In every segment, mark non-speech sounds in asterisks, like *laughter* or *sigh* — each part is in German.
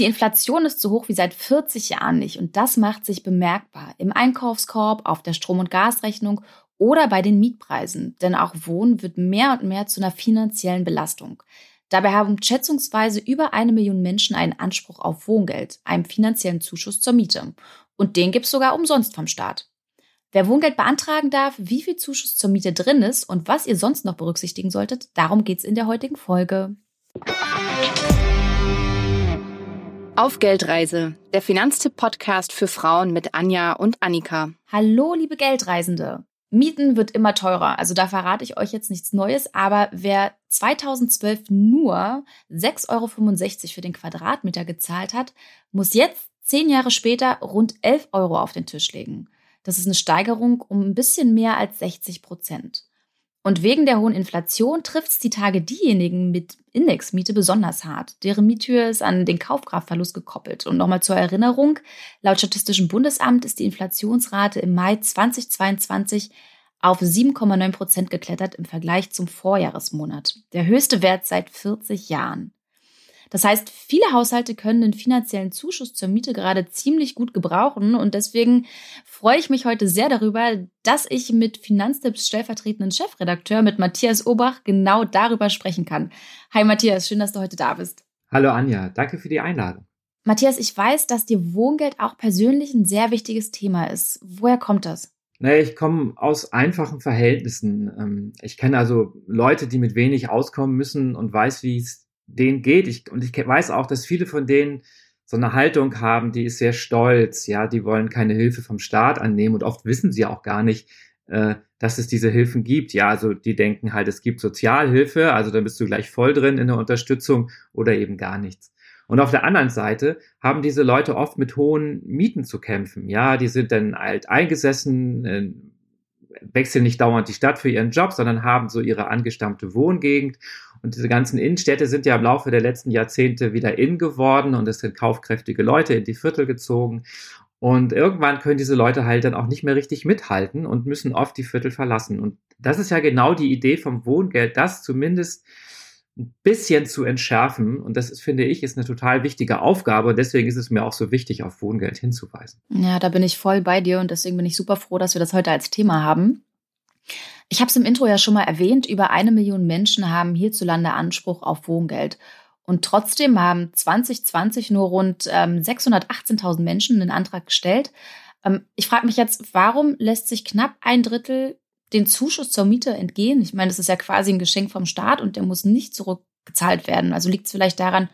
Die Inflation ist so hoch wie seit 40 Jahren nicht und das macht sich bemerkbar im Einkaufskorb, auf der Strom- und Gasrechnung oder bei den Mietpreisen, denn auch Wohnen wird mehr und mehr zu einer finanziellen Belastung. Dabei haben schätzungsweise über eine Million Menschen einen Anspruch auf Wohngeld, einem finanziellen Zuschuss zur Miete. Und den gibt es sogar umsonst vom Staat. Wer Wohngeld beantragen darf, wie viel Zuschuss zur Miete drin ist und was ihr sonst noch berücksichtigen solltet, darum geht es in der heutigen Folge. Auf Geldreise, der Finanztipp-Podcast für Frauen mit Anja und Annika. Hallo, liebe Geldreisende. Mieten wird immer teurer, also da verrate ich euch jetzt nichts Neues, aber wer 2012 nur 6,65 Euro für den Quadratmeter gezahlt hat, muss jetzt zehn Jahre später rund 11 Euro auf den Tisch legen. Das ist eine Steigerung um ein bisschen mehr als 60 Prozent. Und wegen der hohen Inflation trifft es die Tage diejenigen mit Indexmiete besonders hart. Deren Miethöhe ist an den Kaufkraftverlust gekoppelt. Und nochmal zur Erinnerung, laut Statistischem Bundesamt ist die Inflationsrate im Mai 2022 auf 7,9 Prozent geklettert im Vergleich zum Vorjahresmonat. Der höchste Wert seit 40 Jahren. Das heißt, viele Haushalte können den finanziellen Zuschuss zur Miete gerade ziemlich gut gebrauchen und deswegen freue ich mich heute sehr darüber, dass ich mit Finanztipps stellvertretenden Chefredakteur mit Matthias Obach genau darüber sprechen kann. Hi Matthias, schön, dass du heute da bist. Hallo Anja, danke für die Einladung. Matthias, ich weiß, dass dir Wohngeld auch persönlich ein sehr wichtiges Thema ist. Woher kommt das? Naja, ich komme aus einfachen Verhältnissen. Ähm, ich kenne also Leute, die mit wenig auskommen müssen und weiß, wie es denen geht. Ich, und ich weiß auch, dass viele von denen so eine Haltung haben, die ist sehr stolz, ja, die wollen keine Hilfe vom Staat annehmen und oft wissen sie auch gar nicht, äh, dass es diese Hilfen gibt. Ja, also die denken halt, es gibt Sozialhilfe, also dann bist du gleich voll drin in der Unterstützung oder eben gar nichts. Und auf der anderen Seite haben diese Leute oft mit hohen Mieten zu kämpfen. Ja, die sind dann alt eingesessen, äh, wechseln nicht dauernd die Stadt für ihren Job, sondern haben so ihre angestammte Wohngegend und diese ganzen Innenstädte sind ja im Laufe der letzten Jahrzehnte wieder in geworden und es sind kaufkräftige Leute in die Viertel gezogen. Und irgendwann können diese Leute halt dann auch nicht mehr richtig mithalten und müssen oft die Viertel verlassen. Und das ist ja genau die Idee vom Wohngeld, das zumindest ein bisschen zu entschärfen. Und das ist, finde ich, ist eine total wichtige Aufgabe. Und deswegen ist es mir auch so wichtig, auf Wohngeld hinzuweisen. Ja, da bin ich voll bei dir und deswegen bin ich super froh, dass wir das heute als Thema haben. Ich habe es im Intro ja schon mal erwähnt, über eine Million Menschen haben hierzulande Anspruch auf Wohngeld. Und trotzdem haben 2020 nur rund ähm, 618.000 Menschen den Antrag gestellt. Ähm, ich frage mich jetzt, warum lässt sich knapp ein Drittel den Zuschuss zur Miete entgehen? Ich meine, das ist ja quasi ein Geschenk vom Staat und der muss nicht zurückgezahlt werden. Also liegt es vielleicht daran,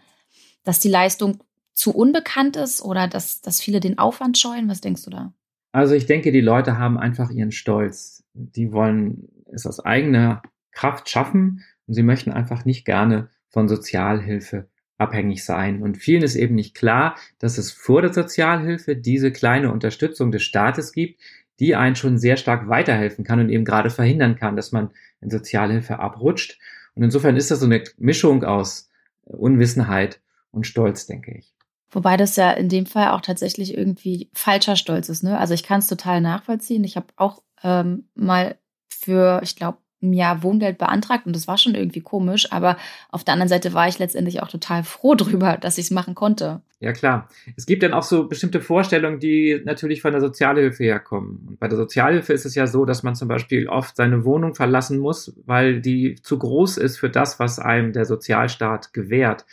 dass die Leistung zu unbekannt ist oder dass, dass viele den Aufwand scheuen? Was denkst du da? Also ich denke, die Leute haben einfach ihren Stolz. Die wollen es aus eigener Kraft schaffen und sie möchten einfach nicht gerne von Sozialhilfe abhängig sein. Und vielen ist eben nicht klar, dass es vor der Sozialhilfe diese kleine Unterstützung des Staates gibt, die einen schon sehr stark weiterhelfen kann und eben gerade verhindern kann, dass man in Sozialhilfe abrutscht. Und insofern ist das so eine Mischung aus Unwissenheit und Stolz, denke ich. Wobei das ja in dem Fall auch tatsächlich irgendwie falscher Stolz ist. Ne? Also ich kann es total nachvollziehen. Ich habe auch ähm, mal für, ich glaube, ein Jahr Wohngeld beantragt und das war schon irgendwie komisch, aber auf der anderen Seite war ich letztendlich auch total froh *laughs* drüber, dass ich es machen konnte. Ja klar. Es gibt dann auch so bestimmte Vorstellungen, die natürlich von der Sozialhilfe herkommen. Und bei der Sozialhilfe ist es ja so, dass man zum Beispiel oft seine Wohnung verlassen muss, weil die zu groß ist für das, was einem der Sozialstaat gewährt.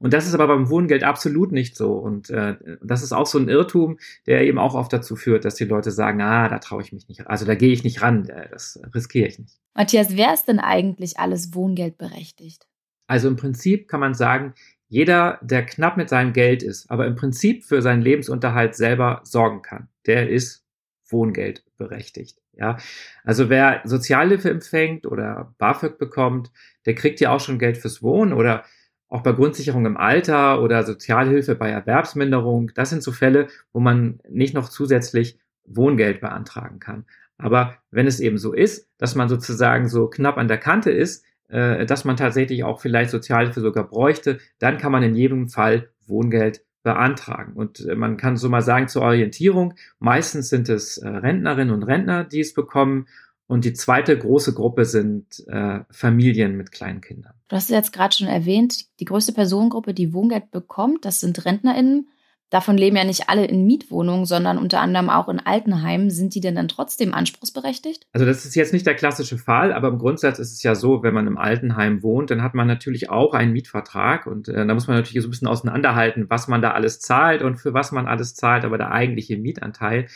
Und das ist aber beim Wohngeld absolut nicht so. Und äh, das ist auch so ein Irrtum, der eben auch oft dazu führt, dass die Leute sagen, ah, da traue ich mich nicht, also da gehe ich nicht ran, äh, das riskiere ich nicht. Matthias, wer ist denn eigentlich alles Wohngeld berechtigt? Also im Prinzip kann man sagen, jeder, der knapp mit seinem Geld ist, aber im Prinzip für seinen Lebensunterhalt selber sorgen kann, der ist Wohngeld berechtigt. Ja, also wer Sozialhilfe empfängt oder BAföG bekommt, der kriegt ja auch schon Geld fürs Wohnen oder auch bei Grundsicherung im Alter oder Sozialhilfe bei Erwerbsminderung. Das sind so Fälle, wo man nicht noch zusätzlich Wohngeld beantragen kann. Aber wenn es eben so ist, dass man sozusagen so knapp an der Kante ist, äh, dass man tatsächlich auch vielleicht Sozialhilfe sogar bräuchte, dann kann man in jedem Fall Wohngeld beantragen. Und äh, man kann so mal sagen zur Orientierung, meistens sind es äh, Rentnerinnen und Rentner, die es bekommen Und die zweite große Gruppe sind äh, Familien mit kleinen Kindern. Du hast es jetzt gerade schon erwähnt, die größte Personengruppe, die Wohngeld bekommt, das sind RentnerInnen. Davon leben ja nicht alle in Mietwohnungen, sondern unter anderem auch in Altenheimen. Sind die denn dann trotzdem anspruchsberechtigt? Also das ist jetzt nicht der klassische Fall, aber im Grundsatz ist es ja so, wenn man im Altenheim wohnt, dann hat man natürlich auch einen Mietvertrag und äh, da muss man natürlich so ein bisschen auseinanderhalten, was man da alles zahlt und für was man alles zahlt, aber der eigentliche Mietanteil,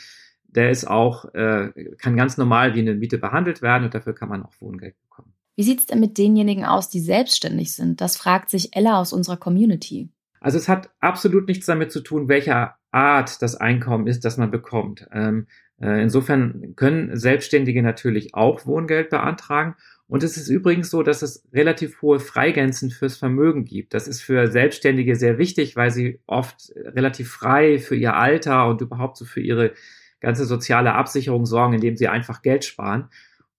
der ist auch, äh, kann ganz normal wie eine Miete behandelt werden und dafür kann man auch Wohngeld bekommen. Wie sieht es denn mit denjenigen aus, die selbstständig sind? Das fragt sich Ella aus unserer Community. Also es hat absolut nichts damit zu tun, welcher Art das Einkommen ist, das man bekommt. Ähm, äh, insofern können Selbstständige natürlich auch Wohngeld beantragen. Und es ist übrigens so, dass es relativ hohe Freigrenzen fürs Vermögen gibt. Das ist für Selbstständige sehr wichtig, weil sie oft relativ frei für ihr Alter und überhaupt so für ihre ganze soziale Absicherung sorgen, indem sie einfach Geld sparen.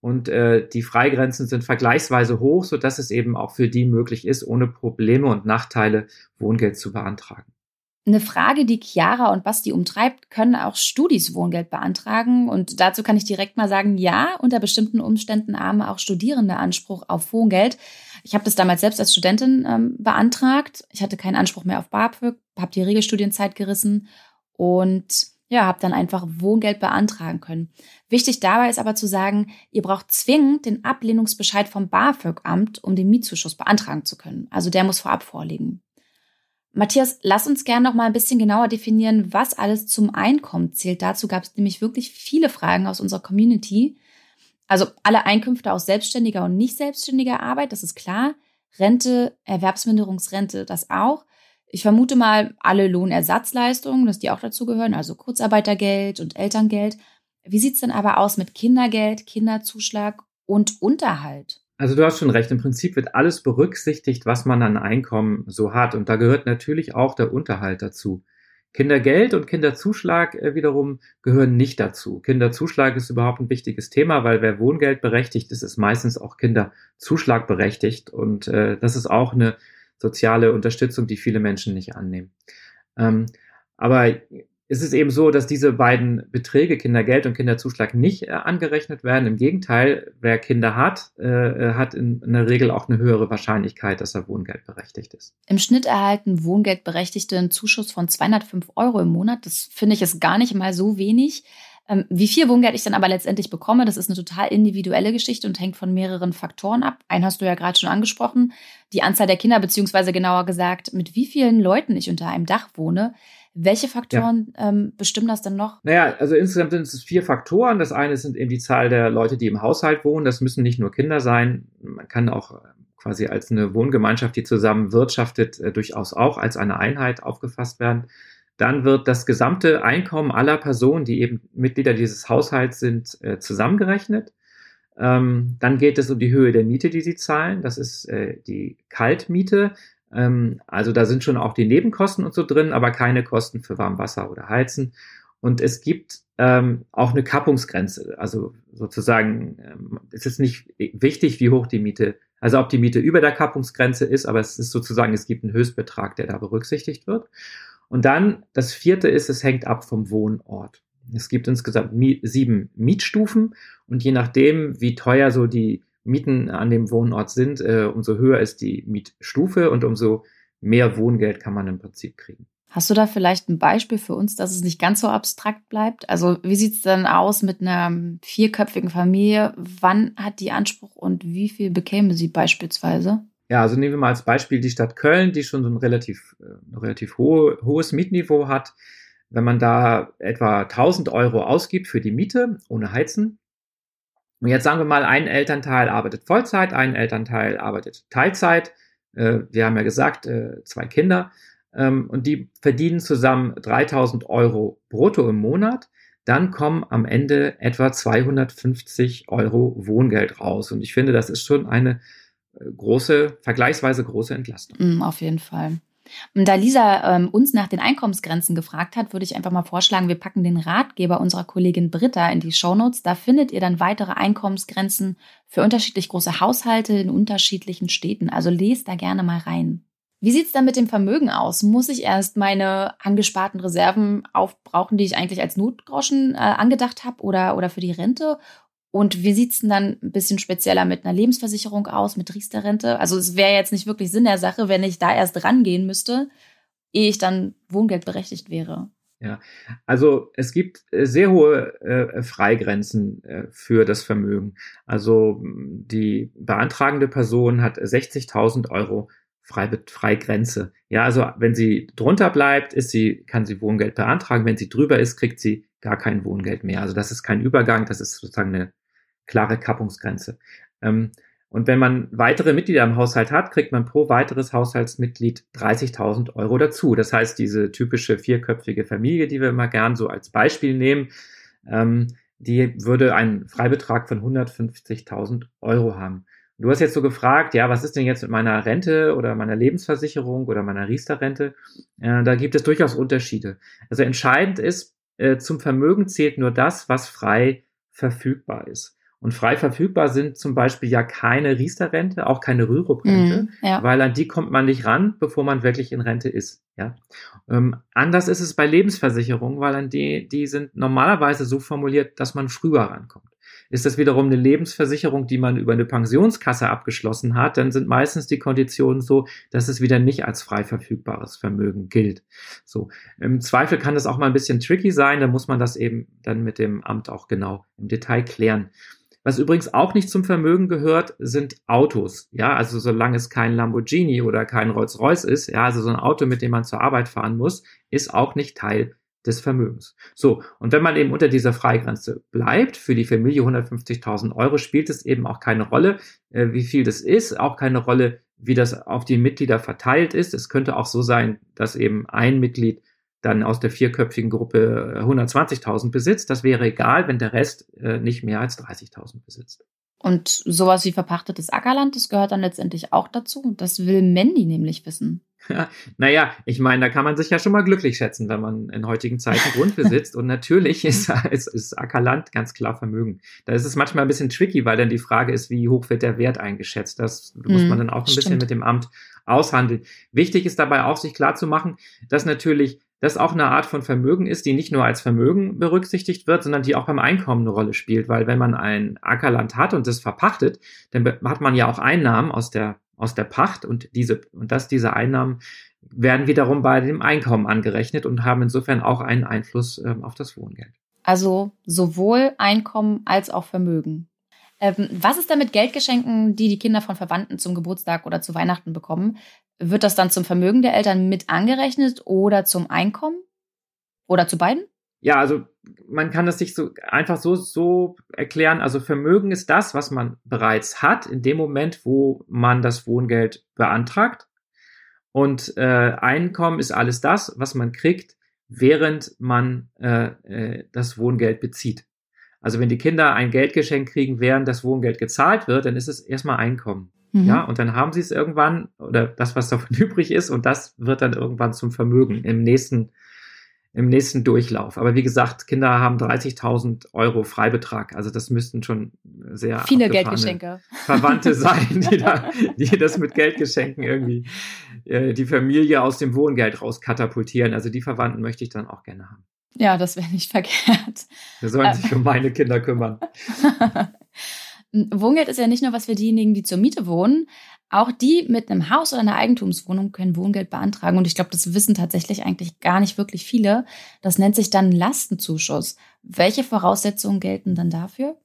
Und äh, die Freigrenzen sind vergleichsweise hoch, sodass es eben auch für die möglich ist, ohne Probleme und Nachteile Wohngeld zu beantragen. Eine Frage, die Chiara und Basti umtreibt, können auch Studis Wohngeld beantragen? Und dazu kann ich direkt mal sagen, ja, unter bestimmten Umständen haben auch Studierende Anspruch auf Wohngeld. Ich habe das damals selbst als Studentin ähm, beantragt. Ich hatte keinen Anspruch mehr auf BAföG, habe die Regelstudienzeit gerissen und ja, habe dann einfach Wohngeld beantragen können. Wichtig dabei ist aber zu sagen, ihr braucht zwingend den Ablehnungsbescheid vom BAföG-Amt, um den Mietzuschuss beantragen zu können. Also der muss vorab vorliegen. Matthias, lass uns gerne noch mal ein bisschen genauer definieren, was alles zum Einkommen zählt. Dazu gab es nämlich wirklich viele Fragen aus unserer Community. Also alle Einkünfte aus selbstständiger und nicht selbstständiger Arbeit, das ist klar. Rente, Erwerbsminderungsrente, das auch. Ich vermute mal alle Lohnersatzleistungen, dass die auch dazu gehören, also Kurzarbeitergeld und Elterngeld. Wie sieht's denn aber aus mit Kindergeld, Kinderzuschlag und Unterhalt? Also du hast schon recht, im Prinzip wird alles berücksichtigt, was man an Einkommen so hat. Und da gehört natürlich auch der Unterhalt dazu. Kindergeld und Kinderzuschlag äh, wiederum gehören nicht dazu. Kinderzuschlag ist überhaupt ein wichtiges Thema, weil wer Wohngeld berechtigt ist, ist meistens auch Kinderzuschlag berechtigt. Und äh, das ist auch eine soziale Unterstützung, die viele Menschen nicht annehmen. Ähm, aber es ist eben so, dass diese beiden Beträge, Kindergeld und Kinderzuschlag, nicht äh, angerechnet werden. Im Gegenteil, wer Kinder hat, äh, äh hat in, in, der Regel auch eine höhere Wahrscheinlichkeit, dass er wohngeldberechtigt ist. Im Schnitt erhalten Wohngeldberechtigte einen Zuschuss von 205 Euro im Monat. Das finde ich ist gar nicht mal so wenig. Ähm, wie viel Wohngeld ich dann aber letztendlich bekomme, das ist eine total individuelle Geschichte und hängt von mehreren Faktoren ab. Einen hast du ja gerade schon angesprochen, die Anzahl der Kinder, beziehungsweise genauer gesagt, mit wie vielen Leuten ich unter einem Dach wohne. Welche Faktoren ja. ähm, bestimmen das denn noch? Naja, also insgesamt sind es vier Faktoren. Das eine sind eben die Zahl der Leute, die im Haushalt wohnen. Das müssen nicht nur Kinder sein. Man kann auch äh, quasi als eine Wohngemeinschaft, die zusammen wirtschaftet, äh, durchaus auch als eine Einheit aufgefasst werden. Dann wird das gesamte Einkommen aller Personen, die eben Mitglieder dieses Haushalts sind, äh, zusammengerechnet. Ähm, dann geht es um die Höhe der Miete, die sie zahlen. Das ist äh, die Kaltmiete. Ähm, also da sind schon auch die Nebenkosten und so drin, aber keine Kosten für Warmwasser oder Heizen. Und es gibt ähm, auch eine Kappungsgrenze. Also sozusagen, ähm, es ist nicht wichtig, wie hoch die Miete, also ob die Miete über der Kappungsgrenze ist, aber es ist sozusagen, es gibt einen Höchstbetrag, der da berücksichtigt wird. Und dann das vierte ist, es hängt ab vom Wohnort. Es gibt insgesamt sieben Mietstufen und je nachdem, wie teuer so die Mieten an dem Wohnort sind, äh, umso höher ist die Mietstufe und umso mehr Wohngeld kann man im Prinzip kriegen. Hast du da vielleicht ein Beispiel für uns, dass es nicht ganz so abstrakt bleibt? Also wie sieht es denn aus mit einer vierköpfigen Familie? Wann hat die Anspruch und wie viel bekäme sie beispielsweise? Ja, also nehmen wir mal als Beispiel die Stadt Köln, die schon so ein relativ, äh, relativ hohe, hohes Mietniveau hat. Wenn man da etwa 1000 Euro ausgibt für die Miete ohne Heizen, und jetzt sagen wir mal, ein Elternteil arbeitet Vollzeit, ein Elternteil arbeitet Teilzeit. Äh, wir haben ja gesagt, äh, zwei Kinder. Ähm, und die verdienen zusammen 3000 Euro brutto im Monat. Dann kommen am Ende etwa 250 Euro Wohngeld raus. Und ich finde, das ist schon eine große, vergleichsweise große Entlastung. Mm, auf jeden Fall. Da Lisa ähm, uns nach den Einkommensgrenzen gefragt hat, würde ich einfach mal vorschlagen, wir packen den Ratgeber unserer Kollegin Britta in die Shownotes. Da findet ihr dann weitere Einkommensgrenzen für unterschiedlich große Haushalte in unterschiedlichen Städten. Also lest da gerne mal rein. Wie sieht's dann mit dem Vermögen aus? Muss ich erst meine angesparten Reserven aufbrauchen, die ich eigentlich als Notgroschen äh, angedacht habe oder, oder für die Rente? Und wie sieht's denn dann ein bisschen spezieller mit einer Lebensversicherung aus, mit Riester-Rente? Also es wäre jetzt nicht wirklich Sinn der Sache, wenn ich da erst rangehen müsste, ehe ich dann wohngeldberechtigt wäre. Ja, also es gibt äh, sehr hohe äh, Freigrenzen äh, für das Vermögen. Also die beantragende Person hat 60.000 Euro Freigrenze. Ja, also wenn sie drunter bleibt, ist sie, kann sie Wohngeld beantragen. Wenn sie drüber ist, kriegt sie gar kein Wohngeld mehr. Also das ist kein Übergang, das ist sozusagen eine klare Kappungsgrenze. Ähm, und wenn man weitere Mitglieder im Haushalt hat, kriegt man pro weiteres Haushaltsmitglied 30.000 Euro dazu. Das heißt, diese typische vierköpfige Familie, die wir immer gern so als Beispiel nehmen, ähm, die würde einen Freibetrag von 150.000 Euro haben. Du hast jetzt so gefragt, ja, was ist denn jetzt mit meiner Rente oder meiner Lebensversicherung oder meiner Riester-Rente? Äh, da gibt es durchaus Unterschiede. Also entscheidend ist, äh, zum Vermögen zählt nur das, was frei verfügbar ist. Und frei verfügbar sind zum Beispiel ja keine Riester-Rente, auch keine Rürup-Rente, mm, ja. weil an die kommt man nicht ran, bevor man wirklich in Rente ist. Ja. Ähm, anders ist es bei Lebensversicherungen, weil an die, die sind normalerweise so formuliert, dass man früher rankommt. Ist das wiederum eine Lebensversicherung, die man über eine Pensionskasse abgeschlossen hat, dann sind meistens die Konditionen so, dass es wieder nicht als frei verfügbares Vermögen gilt. So. Im Zweifel kann das auch mal ein bisschen tricky sein, da muss man das eben dann mit dem Amt auch genau im Detail klären. Was übrigens auch nicht zum Vermögen gehört, sind Autos. Ja, also solange es kein Lamborghini oder kein Rolls-Royce ist, ja, also so ein Auto, mit dem man zur Arbeit fahren muss, ist auch nicht Teil des Vermögens. So, und wenn man eben unter dieser Freigrenze bleibt, für die Familie 150.000 Euro, spielt es eben auch keine Rolle, äh, wie viel das ist, auch keine Rolle, wie das auf die Mitglieder verteilt ist. Es könnte auch so sein, dass eben ein Mitglied dann aus der vierköpfigen Gruppe 120.000 äh, besitzt. Das wäre egal, wenn der Rest äh, nicht mehr als 30.000 besitzt. Und sowas wie verpachtetes Ackerland, das gehört dann letztendlich auch dazu. Das will Mandy nämlich wissen. Naja, ich meine, da kann man sich ja schon mal glücklich schätzen, wenn man in heutigen Zeiten Grund besitzt. Und natürlich *laughs* ist, ist, ist Ackerland ganz klar Vermögen. Da ist es manchmal ein bisschen tricky, weil dann die Frage ist, wie hoch wird der Wert eingeschätzt. Das muss man dann auch ein bisschen mit dem Amt aushandeln. Wichtig ist dabei auch, sich klar zu machen, dass natürlich das auch eine Art von Vermögen ist, die nicht nur als Vermögen berücksichtigt wird, sondern die auch beim Einkommen eine Rolle spielt. Weil wenn man ein Ackerland hat und das verpachtet, dann hat man ja auch Einnahmen aus der, aus der Pacht und diese, und dass diese Einnahmen werden wiederum bei dem Einkommen angerechnet und haben insofern auch einen Einfluss ähm, auf das Wohngeld. Also sowohl Einkommen als auch Vermögen. Ähm, was ist denn mit Geldgeschenken, die die Kinder von Verwandten zum Geburtstag oder zu Weihnachten bekommen? Wird das dann zum Vermögen der Eltern mit angerechnet oder zum Einkommen? Oder zu beiden? Ja, also man kann das sich so einfach so, so erklären. Also Vermögen ist das, was man bereits hat, in dem Moment, wo man das Wohngeld beantragt. Und äh, Einkommen ist alles das, was man kriegt, während man äh, äh, das Wohngeld bezieht. Also wenn die Kinder ein Geldgeschenk kriegen, während das Wohngeld gezahlt wird, dann ist es erstmal Einkommen. Mhm. Ja, und dann haben sie es irgendwann oder das, was davon *laughs* übrig ist, und das wird dann irgendwann zum Vermögen im nächsten, im nächsten Durchlauf. Aber wie gesagt, Kinder haben 30.000 Euro Freibetrag. Also das müssten schon sehr viele Geldgeschenke Verwandte sein, die, da, *laughs* die das mit Geldgeschenken irgendwie äh, die Familie aus dem Wohngeld rauskatapultieren. Also die Verwandten möchte ich dann auch gerne haben. Ja, das wäre nicht verkehrt. Wir sollen sich um meine Kinder kümmern. *laughs* Wohngeld ist ja nicht nur was für diejenigen, die zur Miete wohnen. Auch die mit einem Haus oder einer Eigentumswohnung können Wohngeld beantragen. Und ich glaube, das wissen tatsächlich eigentlich gar nicht wirklich viele. Das nennt sich dann Lastenzuschuss. Welche Voraussetzungen gelten dann dafür?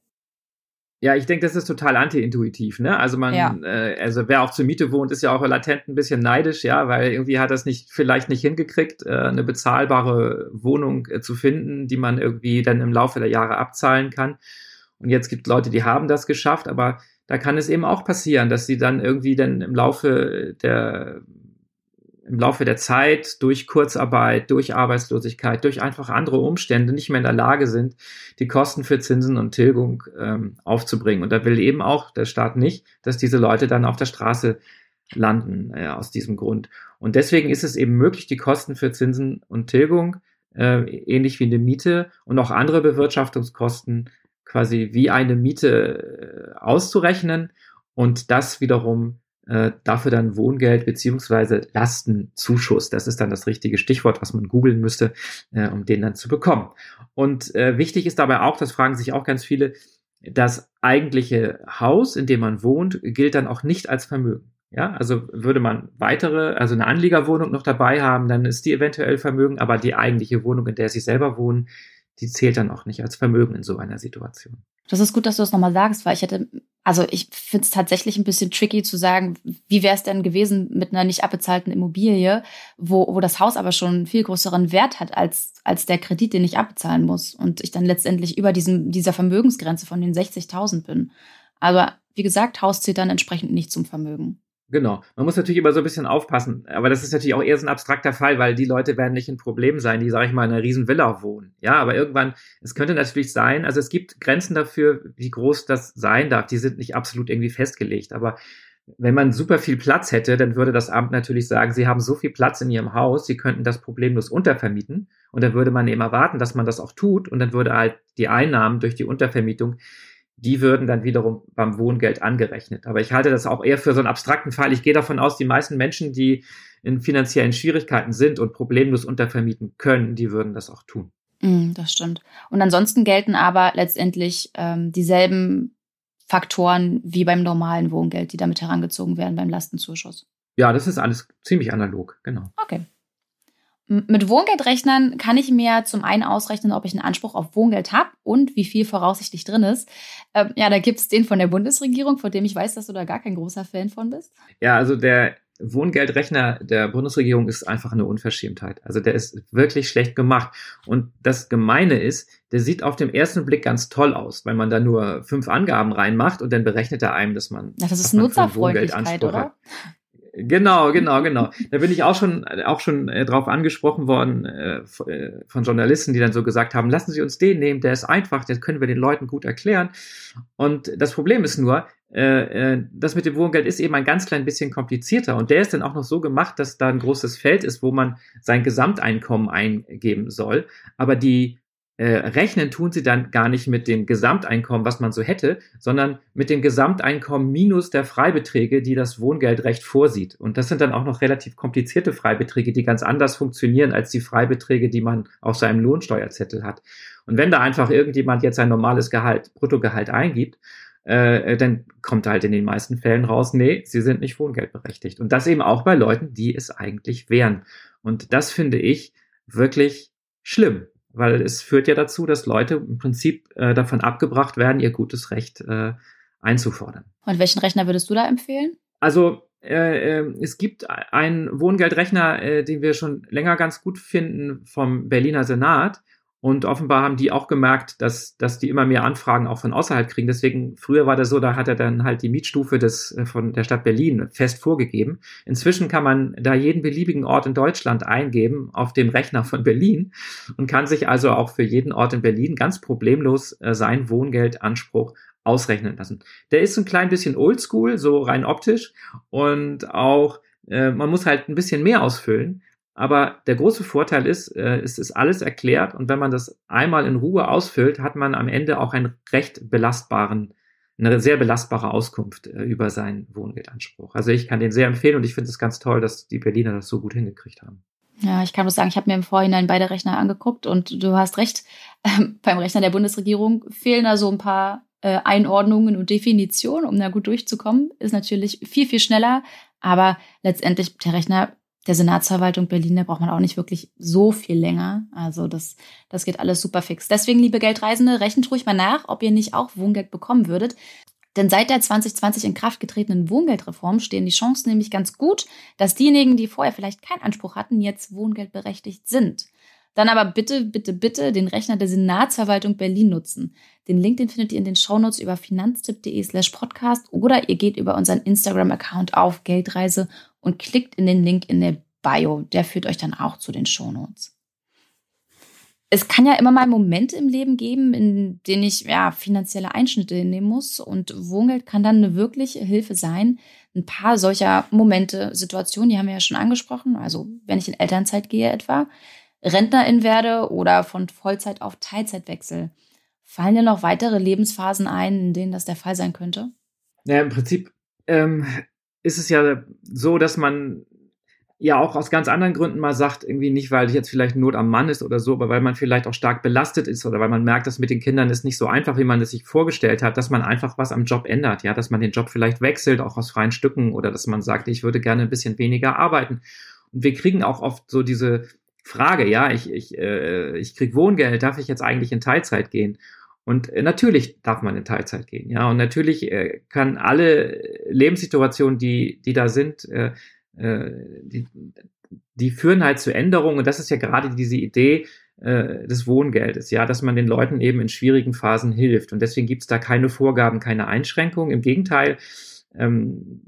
Ja, ich denke, das ist total anti-intuitiv, ne? Also man, ja. äh, also wer auch zur Miete wohnt, ist ja auch latent ein bisschen neidisch, ja, weil irgendwie hat das nicht, vielleicht nicht hingekriegt, äh, eine bezahlbare Wohnung äh, zu finden, die man irgendwie dann im Laufe der Jahre abzahlen kann. Und jetzt gibt Leute, die haben das geschafft, aber da kann es eben auch passieren, dass sie dann irgendwie dann im Laufe der im Laufe der Zeit durch Kurzarbeit, durch Arbeitslosigkeit, durch einfach andere Umstände nicht mehr in der Lage sind, die Kosten für Zinsen und Tilgung ähm, aufzubringen. Und da will eben auch der Staat nicht, dass diese Leute dann auf der Straße landen äh, aus diesem Grund. Und deswegen ist es eben möglich, die Kosten für Zinsen und Tilgung, äh, ähnlich wie eine Miete und auch andere Bewirtschaftungskosten quasi wie eine Miete äh, auszurechnen und das wiederum äh, dafür dann Wohngeld beziehungsweise Lastenzuschuss. Das ist dann das richtige Stichwort, was man googeln müsste, äh, um den dann zu bekommen. Und äh, wichtig ist dabei auch, das fragen sich auch ganz viele, das eigentliche Haus, in dem man wohnt, gilt dann auch nicht als Vermögen. Ja, also würde man weitere, also eine Anliegerwohnung noch dabei haben, dann ist die eventuell Vermögen, aber die eigentliche Wohnung, in der sie selber wohnen, die zählt dann auch nicht als Vermögen in so einer Situation. Das ist gut, dass du das nochmal sagst, weil ich hätte, also ich finde es tatsächlich ein bisschen tricky zu sagen, wie wäre es denn gewesen mit einer nicht abbezahlten Immobilie, wo, wo das Haus aber schon einen viel größeren Wert hat als, als der Kredit, den ich abbezahlen muss und ich dann letztendlich über diesem, dieser Vermögensgrenze von den 60.000 bin. Aber wie gesagt, Haus zählt dann entsprechend nicht zum Vermögen. Genau. Man muss natürlich immer so ein bisschen aufpassen. Aber das ist natürlich auch eher so ein abstrakter Fall, weil die Leute werden nicht ein Problem sein, die, sage ich mal, in einer riesen Villa wohnen. Ja, aber irgendwann, es könnte natürlich sein, also es gibt Grenzen dafür, wie groß das sein darf. Die sind nicht absolut irgendwie festgelegt. Aber wenn man super viel Platz hätte, dann würde das Amt natürlich sagen, sie haben so viel Platz in ihrem Haus, sie könnten das problemlos untervermieten. Und dann würde man eben erwarten, dass man das auch tut. Und dann würde halt die Einnahmen durch die Untervermietung die würden dann wiederum beim Wohngeld angerechnet. Aber ich halte das auch eher für so einen abstrakten Fall. Ich gehe davon aus, die meisten Menschen, die in finanziellen Schwierigkeiten sind und problemlos untervermieten können, die würden das auch tun. Mm, das stimmt. Und ansonsten gelten aber letztendlich ähm, dieselben Faktoren wie beim normalen Wohngeld, die damit herangezogen werden beim Lastenzuschuss. Ja, das ist alles ziemlich analog, genau. Okay. Mit Wohngeldrechnern kann ich mir zum einen ausrechnen, ob ich einen Anspruch auf Wohngeld habe und wie viel voraussichtlich drin ist. Ähm, ja, da gibt es den von der Bundesregierung, von dem ich weiß, dass du da gar kein großer Fan von bist. Ja, also der Wohngeldrechner der Bundesregierung ist einfach eine Unverschämtheit. Also der ist wirklich schlecht gemacht. Und das Gemeine ist, der sieht auf dem ersten Blick ganz toll aus, weil man da nur fünf Angaben reinmacht und dann berechnet er einem, dass man. Ja, das ist Nutzerfreundlichkeit, oder? Hat. Genau, genau, genau. Da bin ich auch schon auch schon äh, drauf angesprochen worden äh, äh, von Journalisten, die dann so gesagt haben: Lassen Sie uns den nehmen, der ist einfach, den können wir den Leuten gut erklären. Und das Problem ist nur, äh, äh, das mit dem Wohngeld ist eben ein ganz klein bisschen komplizierter und der ist dann auch noch so gemacht, dass da ein großes Feld ist, wo man sein Gesamteinkommen eingeben soll. Aber die äh, rechnen tun sie dann gar nicht mit dem Gesamteinkommen, was man so hätte, sondern mit dem Gesamteinkommen minus der Freibeträge, die das Wohngeldrecht vorsieht. Und das sind dann auch noch relativ komplizierte Freibeträge, die ganz anders funktionieren als die Freibeträge, die man auf seinem Lohnsteuerzettel hat. Und wenn da einfach irgendjemand jetzt ein normales Gehalt, Bruttogehalt eingibt, äh, dann kommt halt in den meisten Fällen raus, nee, sie sind nicht wohngeldberechtigt. Und das eben auch bei Leuten, die es eigentlich wären. Und das finde ich wirklich schlimm weil es führt ja dazu, dass Leute im Prinzip äh, davon abgebracht werden, ihr gutes Recht äh, einzufordern. Und welchen Rechner würdest du da empfehlen? Also äh, äh, es gibt einen Wohngeldrechner, äh, den wir schon länger ganz gut finden vom Berliner Senat. Und offenbar haben die auch gemerkt, dass, dass die immer mehr Anfragen auch von außerhalb kriegen. Deswegen, früher war das so, da hat er dann halt die Mietstufe des, äh, von der Stadt Berlin fest vorgegeben. Inzwischen kann man da jeden beliebigen Ort in Deutschland eingeben auf dem Rechner von Berlin und kann sich also auch für jeden Ort in Berlin ganz problemlos äh, sein Wohngeldanspruch ausrechnen lassen. Der ist ein klein bisschen oldschool, so rein optisch und auch äh, man muss halt ein bisschen mehr ausfüllen. Aber der große Vorteil ist, äh, es ist alles erklärt und wenn man das einmal in Ruhe ausfüllt, hat man am Ende auch einen recht belastbaren, eine sehr belastbare Auskunft äh, über seinen Wohngeldanspruch. Also ich kann den sehr empfehlen und ich finde es ganz toll, dass die Berliner das so gut hingekriegt haben. Ja, ich kann bloß sagen, ich habe mir im Vorhinein beide Rechner angeguckt und du hast recht, äh, beim Rechner der Bundesregierung fehlen da so ein paar äh, Einordnungen und Definitionen, um da gut durchzukommen. Ist natürlich viel, viel schneller, aber letztendlich der Rechner der Senatsverwaltung Berlin, da braucht man auch nicht wirklich so viel länger. Also das, das geht alles super fix. Deswegen, liebe Geldreisende, rechnet ruhig mal nach, ob ihr nicht auch Wohngeld bekommen würdet. Denn seit der 2020 in Kraft getretenen Wohngeldreform stehen die Chancen nämlich ganz gut, dass diejenigen, die vorher vielleicht keinen Anspruch hatten, jetzt wohngeldberechtigt sind. Dann aber bitte, bitte, bitte den Rechner der Senatsverwaltung Berlin nutzen. Den Link, den findet ihr in den Shownotes über finanztipp.de slash podcast oder ihr geht über unseren Instagram-Account auf Geldreise und klickt in den Link in der Bio. Der führt euch dann auch zu den Shownotes. Es kann ja immer mal Momente im Leben geben, in denen ich ja, finanzielle Einschnitte hinnehmen muss. Und Wohngeld kann dann eine wirkliche Hilfe sein. Ein paar solcher Momente, Situationen, die haben wir ja schon angesprochen. Also wenn ich in Elternzeit gehe etwa, Rentnerin werde oder von Vollzeit auf Teilzeit wechsel. Fallen dir noch weitere Lebensphasen ein, in denen das der Fall sein könnte? Ja, im Prinzip ähm, ist es ja so, dass man ja auch aus ganz anderen Gründen mal sagt, irgendwie nicht, weil jetzt vielleicht Not am Mann ist oder so, aber weil man vielleicht auch stark belastet ist oder weil man merkt, dass mit den Kindern ist nicht so einfach, wie man es sich vorgestellt hat, dass man einfach was am Job ändert, ja, dass man den Job vielleicht wechselt, auch aus freien Stücken oder dass man sagt, ich würde gerne ein bisschen weniger arbeiten. Und wir kriegen auch oft so diese Frage, ja, ich, ich, äh, ich krieg Wohngeld, darf ich jetzt eigentlich in Teilzeit gehen? Und äh, natürlich darf man in Teilzeit gehen, ja. Und natürlich äh, kann alle Lebenssituationen, die, die da sind, äh, äh, die, die führen halt zu Änderungen. Und das ist ja gerade diese Idee äh, des Wohngeldes, ja, dass man den Leuten eben in schwierigen Phasen hilft. Und deswegen gibt es da keine Vorgaben, keine Einschränkungen. Im Gegenteil, ähm,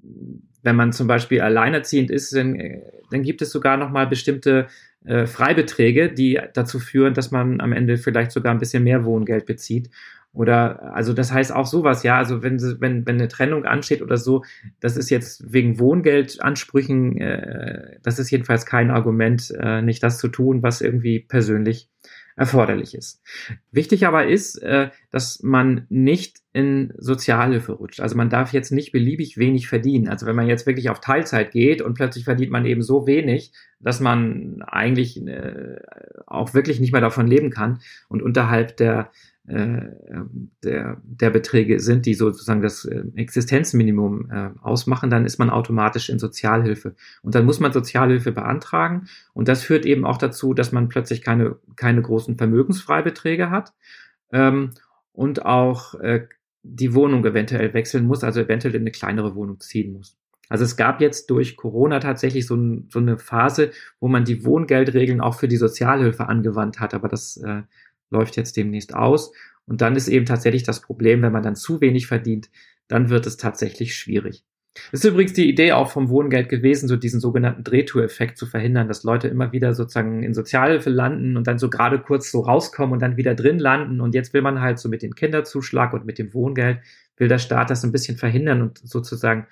wenn man zum Beispiel alleinerziehend ist, dann, äh, dann gibt es sogar noch mal bestimmte äh, Freibeträge, die dazu führen, dass man am Ende vielleicht sogar ein bisschen mehr Wohngeld bezieht. Oder also das heißt auch sowas, ja, also wenn wenn wenn eine Trennung ansteht oder so, das ist jetzt wegen Wohngeldansprüchen, äh, das ist jedenfalls kein Argument, äh, nicht das zu tun, was irgendwie persönlich erforderlich ist. Wichtig aber ist, äh, dass man nicht in Sozialhilfe rutscht. Also man darf jetzt nicht beliebig wenig verdienen. Also wenn man jetzt wirklich auf Teilzeit geht und plötzlich verdient man eben so wenig, dass man eigentlich äh, auch wirklich nicht mehr davon leben kann und unterhalb der der, der Beträge sind, die sozusagen das äh, Existenzminimum äh, ausmachen, dann ist man automatisch in Sozialhilfe. Und dann muss man Sozialhilfe beantragen. Und das führt eben auch dazu, dass man plötzlich keine, keine großen Vermögensfreibeträge hat ähm, und auch äh, die Wohnung eventuell wechseln muss, also eventuell in eine kleinere Wohnung ziehen muss. Also es gab jetzt durch Corona tatsächlich so, ein, so eine Phase, wo man die Wohngeldregeln auch für die Sozialhilfe angewandt hat, aber das äh, läuft jetzt demnächst aus. Und dann ist eben tatsächlich das Problem, wenn man dann zu wenig verdient, dann wird es tatsächlich schwierig. Das ist übrigens die Idee auch vom Wohngeld gewesen, so diesen sogenannten Drehtour-Effekt zu verhindern, dass Leute immer wieder sozusagen in Sozialhilfe landen und dann so gerade kurz so rauskommen und dann wieder drin landen. Und jetzt will man halt so mit dem Kinderzuschlag und mit dem Wohngeld, will der Staat das ein bisschen verhindern und sozusagen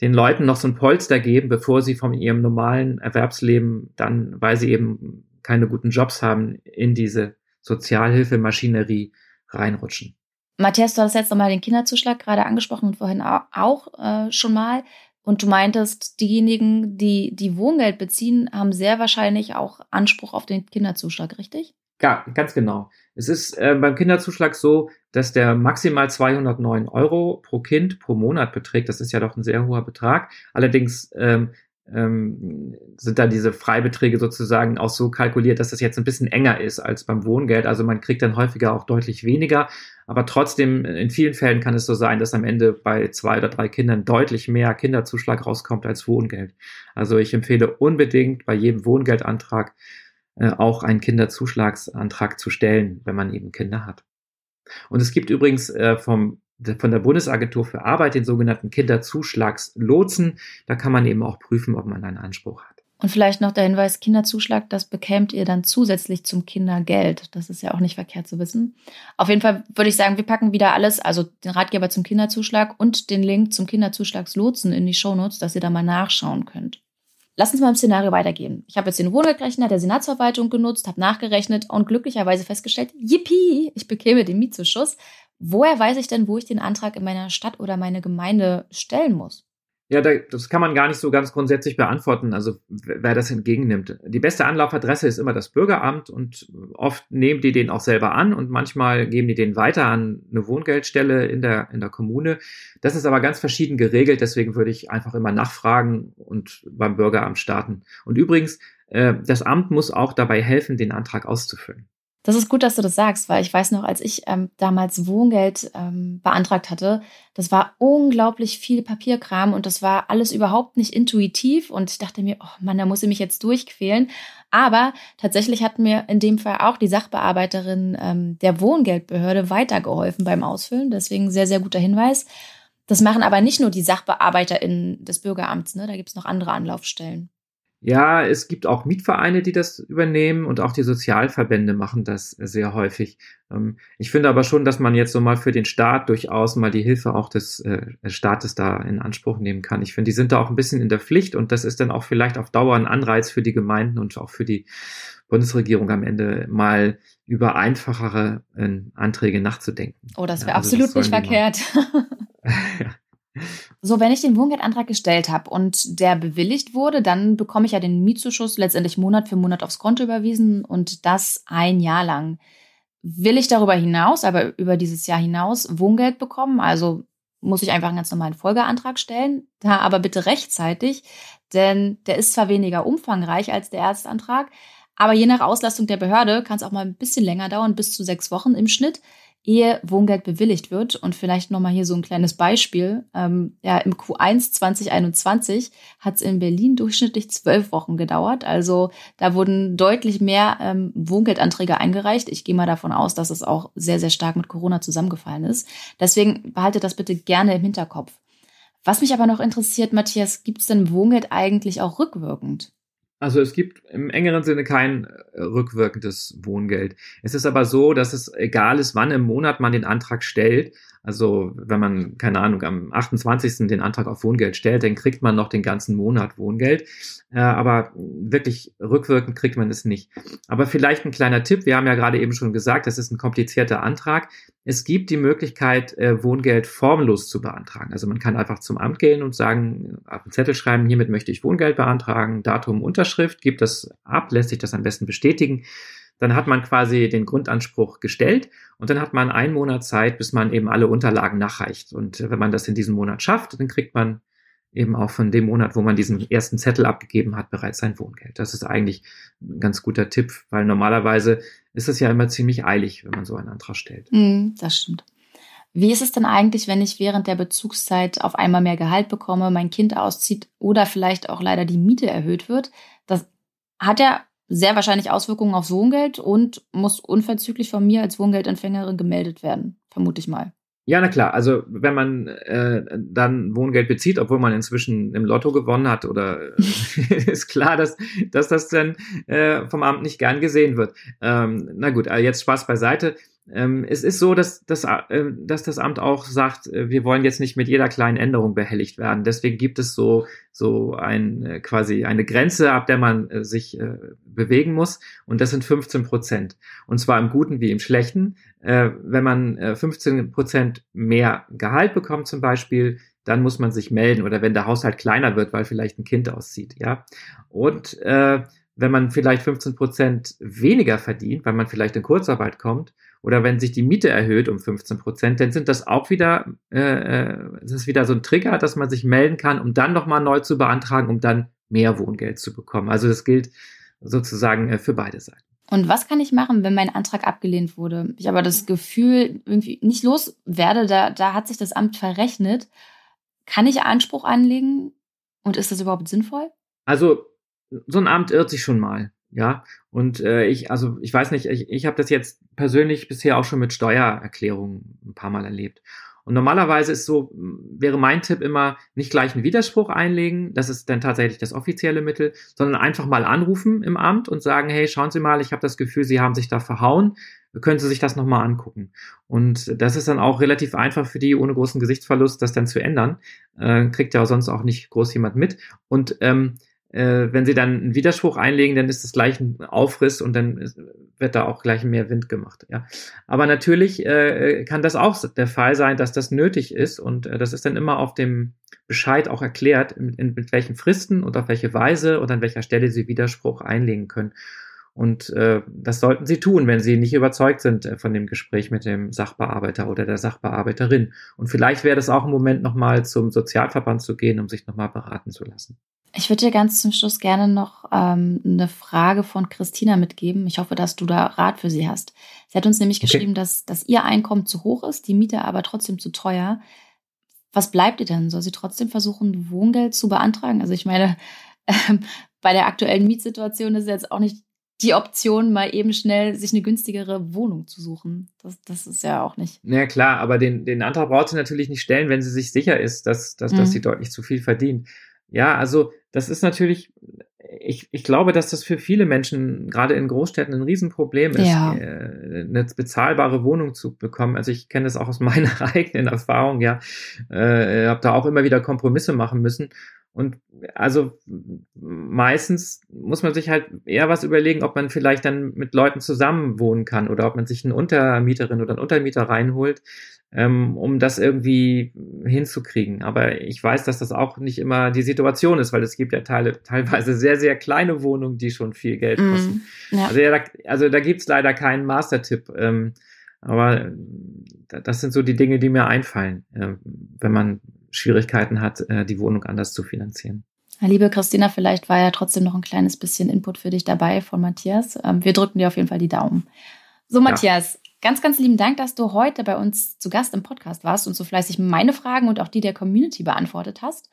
den Leuten noch so ein Polster geben, bevor sie von ihrem normalen Erwerbsleben dann, weil sie eben keine guten Jobs haben, in diese Sozialhilfemaschinerie reinrutschen. Matthias, du hast jetzt nochmal den Kinderzuschlag gerade angesprochen und vorhin auch äh, schon mal. Und du meintest, diejenigen, die die Wohngeld beziehen, haben sehr wahrscheinlich auch Anspruch auf den Kinderzuschlag, richtig? Ja, ganz genau. Es ist äh, beim Kinderzuschlag so, dass der maximal 209 Euro pro Kind pro Monat beträgt. Das ist ja doch ein sehr hoher Betrag. Allerdings ähm, ähm, sind da diese Freibeträge sozusagen auch so kalkuliert, dass das jetzt ein bisschen enger ist als beim Wohngeld. Also man kriegt dann häufiger auch deutlich weniger. Aber trotzdem, in vielen Fällen kann es so sein, dass am Ende bei zwei oder drei Kindern deutlich mehr Kinderzuschlag rauskommt als Wohngeld. Also ich empfehle unbedingt bei jedem Wohngeldantrag äh, auch einen Kinderzuschlagsantrag zu stellen, wenn man eben Kinder hat. Und es gibt übrigens äh, vom von der Bundesagentur für Arbeit, den sogenannten Kinderzuschlagslotsen. Da kann man eben auch prüfen, ob man einen Anspruch hat. Und vielleicht noch der Hinweis, Kinderzuschlag, das bekämt ihr dann zusätzlich zum Kindergeld. Das ist ja auch nicht verkehrt zu wissen. Auf jeden Fall würde ich sagen, wir packen wieder alles, also den Ratgeber zum Kinderzuschlag und den Link zum Kinderzuschlagslotsen in die Shownotes, dass ihr da mal nachschauen könnt. Lass uns mal im Szenario weitergehen. Ich habe jetzt den Wohngeldrechner der Senatsverwaltung genutzt, habe nachgerechnet und glücklicherweise festgestellt, yippie, ich bekäme den Mietzuschuss. Woher weiß ich denn, wo ich den Antrag in meiner Stadt oder meine Gemeinde stellen muss? Ja, das kann man gar nicht so ganz grundsätzlich beantworten, also wer das entgegennimmt. Die beste Anlaufadresse ist immer das Bürgeramt und oft nehmen die den auch selber an und manchmal geben die den weiter an eine Wohngeldstelle in der, in der Kommune. Das ist aber ganz verschieden geregelt, deswegen würde ich einfach immer nachfragen und beim Bürgeramt starten. Und übrigens, äh, das Amt muss auch dabei helfen, den Antrag auszufüllen. Das ist gut, dass du das sagst, weil ich weiß noch, als ich ähm, damals Wohngeld ähm, beantragt hatte, das war unglaublich viel Papierkram und das war alles überhaupt nicht intuitiv und ich dachte mir, oh Mann, da muss ich mich jetzt durchquälen. Aber tatsächlich hat mir in dem Fall auch die Sachbearbeiterin ähm, der Wohngeldbehörde weitergeholfen beim Ausfüllen. Deswegen sehr, sehr guter Hinweis. Das machen aber nicht nur die SachbearbeiterInnen des Bürgeramts, ne? da gibt es noch andere Anlaufstellen. Ja, es gibt auch Mietvereine, die das übernehmen und auch die Sozialverbände machen das sehr häufig. Ähm, ich finde aber schon, dass man jetzt so mal für den Staat durchaus mal die Hilfe auch des äh, Staates da in Anspruch nehmen kann. Ich finde, die sind da auch ein bisschen in der Pflicht und das ist dann auch vielleicht auf Dauer ein Anreiz für die Gemeinden und auch für die Bundesregierung am Ende mal über einfachere äh, Anträge nachzudenken. Oh, das wäre ja, also absolut das nicht verkehrt. *laughs* *laughs* So, wenn ich den Wohngeldantrag gestellt habe und der bewilligt wurde, dann bekomme ich ja den Mietzuschuss letztendlich Monat für Monat aufs Konto überwiesen und das ein Jahr lang. Will ich darüber hinaus, aber über dieses Jahr hinaus Wohngeld bekommen, also muss ich einfach einen ganz normalen Folgeantrag stellen, da aber bitte rechtzeitig, denn der ist zwar weniger umfangreich als der Erstantrag, aber je nach Auslastung der Behörde kann es auch mal ein bisschen länger dauern, bis zu sechs Wochen im Schnitt ehe Wohngeld bewilligt wird. Und vielleicht nochmal hier so ein kleines Beispiel. Ähm, ja, im Q1 2021 hat es in Berlin durchschnittlich zwölf Wochen gedauert. Also da wurden deutlich mehr ähm, Wohngeldanträge eingereicht. Ich gehe mal davon aus, dass es auch sehr, sehr stark mit Corona zusammengefallen ist. Deswegen behaltet das bitte gerne im Hinterkopf. Was mich aber noch interessiert, Matthias, gibt es denn Wohngeld eigentlich auch rückwirkend? Also es gibt im engeren Sinne kein äh, rückwirkendes Wohngeld. Es ist aber so, dass es egal ist, wann im Monat man den Antrag stellt, also wenn man, keine Ahnung, am 28. den Antrag auf Wohngeld stellt, dann kriegt man noch den ganzen Monat Wohngeld. Äh, aber wirklich rückwirkend kriegt man es nicht. Aber vielleicht ein kleiner Tipp. Wir haben ja gerade eben schon gesagt, das ist ein komplizierter Antrag. Es gibt die Möglichkeit, äh, Wohngeld formlos zu beantragen. Also man kann einfach zum Amt gehen und sagen, auf einen Zettel schreiben, hiermit möchte ich Wohngeld beantragen, Datum, Unterschrift, gibt das ab, lässt sich das am besten bestätigen dann hat man quasi den Grundanspruch gestellt und dann hat man einen Monat Zeit, bis man eben alle Unterlagen nachreicht. Und wenn man das in diesem Monat schafft, dann kriegt man eben auch von dem Monat, wo man diesen ersten Zettel abgegeben hat, bereits sein Wohngeld. Das ist eigentlich ein ganz guter Tipp, weil normalerweise ist es ja immer ziemlich eilig, wenn man so einen Antrag stellt. Mm, das stimmt. Wie ist es denn eigentlich, wenn ich während der Bezugszeit auf einmal mehr Gehalt bekomme, mein Kind auszieht oder vielleicht auch leider die Miete erhöht wird? Das hat ja sehr wahrscheinlich Auswirkungen aufs Wohngeld und muss unverzüglich von mir als Wohngeldempfängerin gemeldet werden, vermute ich mal. Ja, na klar. Also wenn man äh, dann Wohngeld bezieht, obwohl man inzwischen im Lotto gewonnen hat, oder äh, *laughs* ist klar, dass, dass das dann äh, vom Amt nicht gern gesehen wird. Ähm, na gut, äh, jetzt Spaß beiseite. Ähm, es ist so, dass, dass, äh, dass das Amt auch sagt, äh, wir wollen jetzt nicht mit jeder kleinen Änderung behelligt werden. Deswegen gibt es so, so ein, äh, quasi eine Grenze, ab der man äh, sich äh, bewegen muss. Und das sind 15 Prozent. Und zwar im Guten wie im Schlechten. Äh, wenn man äh, 15 Prozent mehr Gehalt bekommt zum Beispiel, dann muss man sich melden. Oder wenn der Haushalt kleiner wird, weil vielleicht ein Kind auszieht. Ja. Und äh, wenn man vielleicht 15 Prozent weniger verdient, weil man vielleicht in Kurzarbeit kommt, oder wenn sich die Miete erhöht um 15 Prozent, dann sind das auch wieder, äh, äh, das ist wieder so ein Trigger, dass man sich melden kann, um dann nochmal neu zu beantragen, um dann mehr Wohngeld zu bekommen. Also das gilt sozusagen äh, für beide Seiten. Und was kann ich machen, wenn mein Antrag abgelehnt wurde? Ich aber das Gefühl irgendwie nicht loswerde, da, da hat sich das Amt verrechnet. Kann ich Anspruch anlegen? Und ist das überhaupt sinnvoll? Also, so ein Amt irrt sich schon mal. Ja, und äh, ich, also ich weiß nicht, ich, ich habe das jetzt persönlich bisher auch schon mit Steuererklärungen ein paar Mal erlebt. Und normalerweise ist so, wäre mein Tipp immer, nicht gleich einen Widerspruch einlegen, das ist dann tatsächlich das offizielle Mittel, sondern einfach mal anrufen im Amt und sagen, hey, schauen Sie mal, ich habe das Gefühl, Sie haben sich da verhauen, können Sie sich das nochmal angucken. Und das ist dann auch relativ einfach für die, ohne großen Gesichtsverlust, das dann zu ändern. Äh, kriegt ja sonst auch nicht groß jemand mit. Und ähm, äh, wenn sie dann einen Widerspruch einlegen, dann ist das gleich ein Aufriss und dann ist, wird da auch gleich mehr Wind gemacht. Ja. Aber natürlich äh, kann das auch der Fall sein, dass das nötig ist und äh, das ist dann immer auf dem Bescheid auch erklärt, in, in, mit welchen Fristen und auf welche Weise und an welcher Stelle sie Widerspruch einlegen können. Und äh, das sollten Sie tun, wenn Sie nicht überzeugt sind äh, von dem Gespräch mit dem Sachbearbeiter oder der Sachbearbeiterin. Und vielleicht wäre das auch ein Moment, nochmal zum Sozialverband zu gehen, um sich nochmal beraten zu lassen. Ich würde dir ganz zum Schluss gerne noch ähm, eine Frage von Christina mitgeben. Ich hoffe, dass du da Rat für sie hast. Sie hat uns nämlich okay. geschrieben, dass, dass ihr Einkommen zu hoch ist, die Miete aber trotzdem zu teuer. Was bleibt ihr denn? Soll sie trotzdem versuchen, Wohngeld zu beantragen? Also ich meine, *laughs* äh, bei der aktuellen Mietsituation ist jetzt auch nicht die Option, mal eben schnell sich eine günstigere Wohnung zu suchen. Das, das ist ja auch nicht. Na ja, klar, aber den, den Antrag braucht sie natürlich nicht stellen, wenn sie sich sicher ist, dass, dass, mhm. dass sie deutlich zu viel verdient. Ja, also das ist natürlich, ich, ich glaube, dass das für viele Menschen, gerade in Großstädten, ein Riesenproblem ist, ja. Äh, eine bezahlbare Wohnung zu bekommen. Also ich kenne das auch aus *laughs* meiner eigenen Erfahrung, ja. Äh, habe da auch immer wieder Kompromisse machen müssen. Und also meistens muss man sich halt eher was überlegen, ob man vielleicht dann mit Leuten zusammen wohnen kann oder ob man sich eine Untermieterin oder einen Untermieter reinholt, ähm, um das irgendwie hinzukriegen. Aber ich weiß, dass das auch nicht immer die Situation ist, weil es gibt ja Teile, *laughs* teilweise sehr, sehr kleine Wohnungen, die schon viel Geld mhm. kosten. Mm, ja. Also, ja, da, also da gibt's leider keinen Mastertipp. Ähm, aber das sind so die Dinge, die mir einfallen, äh, wenn man Schwierigkeiten hat, äh, die Wohnung anders zu finanzieren. Liebe Christina, vielleicht war ja trotzdem noch ein kleines bisschen Input für dich dabei von Matthias. Ähm, wir drücken dir auf jeden Fall die Daumen. So, Matthias, ja. ganz, ganz lieben Dank, dass du heute bei uns zu Gast im Podcast warst und so fleißig meine Fragen und auch die der Community beantwortet hast.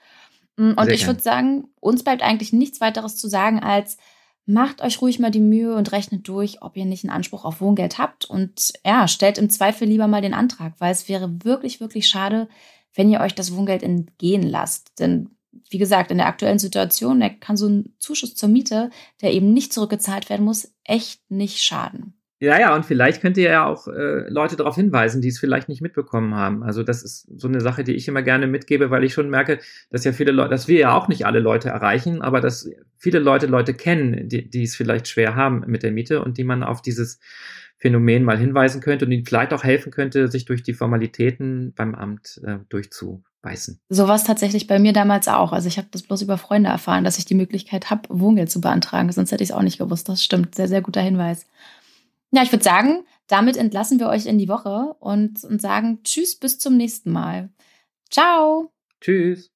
Mm, und Sehr ich würde sagen, uns bleibt eigentlich nichts weiteres zu sagen als, macht euch ruhig mal die Mühe und rechnet durch, ob ihr nicht einen Anspruch auf Wohngeld habt und ja, stellt im Zweifel lieber mal den Antrag, weil es wäre wirklich, wirklich schade, wenn ihr euch das Wohngeld entgehen lasst. Denn wie gesagt, in der aktuellen Situation, kann so ein Zuschuss zur Miete, der eben nicht zurückgezahlt werden muss, echt nicht schaden. Ja, ja, und vielleicht könnt ihr ja auch äh, Leute darauf hinweisen, die es vielleicht nicht mitbekommen haben. Also das ist so eine Sache, die ich immer gerne mitgebe, weil ich schon merke, dass ja viele Leute, dass wir ja auch nicht alle Leute erreichen, aber dass viele Leute Leute kennen, die, die es vielleicht schwer haben mit der Miete und die man auf dieses Phänomen mal hinweisen könnte und ihnen vielleicht auch helfen könnte, sich durch die Formalitäten beim Amt äh, durchzubeißen. So war es tatsächlich bei mir damals auch. Also ich habe das bloß über Freunde erfahren, dass ich die Möglichkeit habe, Wohngeld zu beantragen. Sonst hätte ich es auch nicht gewusst. Das stimmt. Sehr, sehr guter Hinweis. Ja, ich würde sagen, damit entlassen wir euch in die Woche und, und sagen Tschüss, bis zum nächsten Mal. Ciao. Tschüss.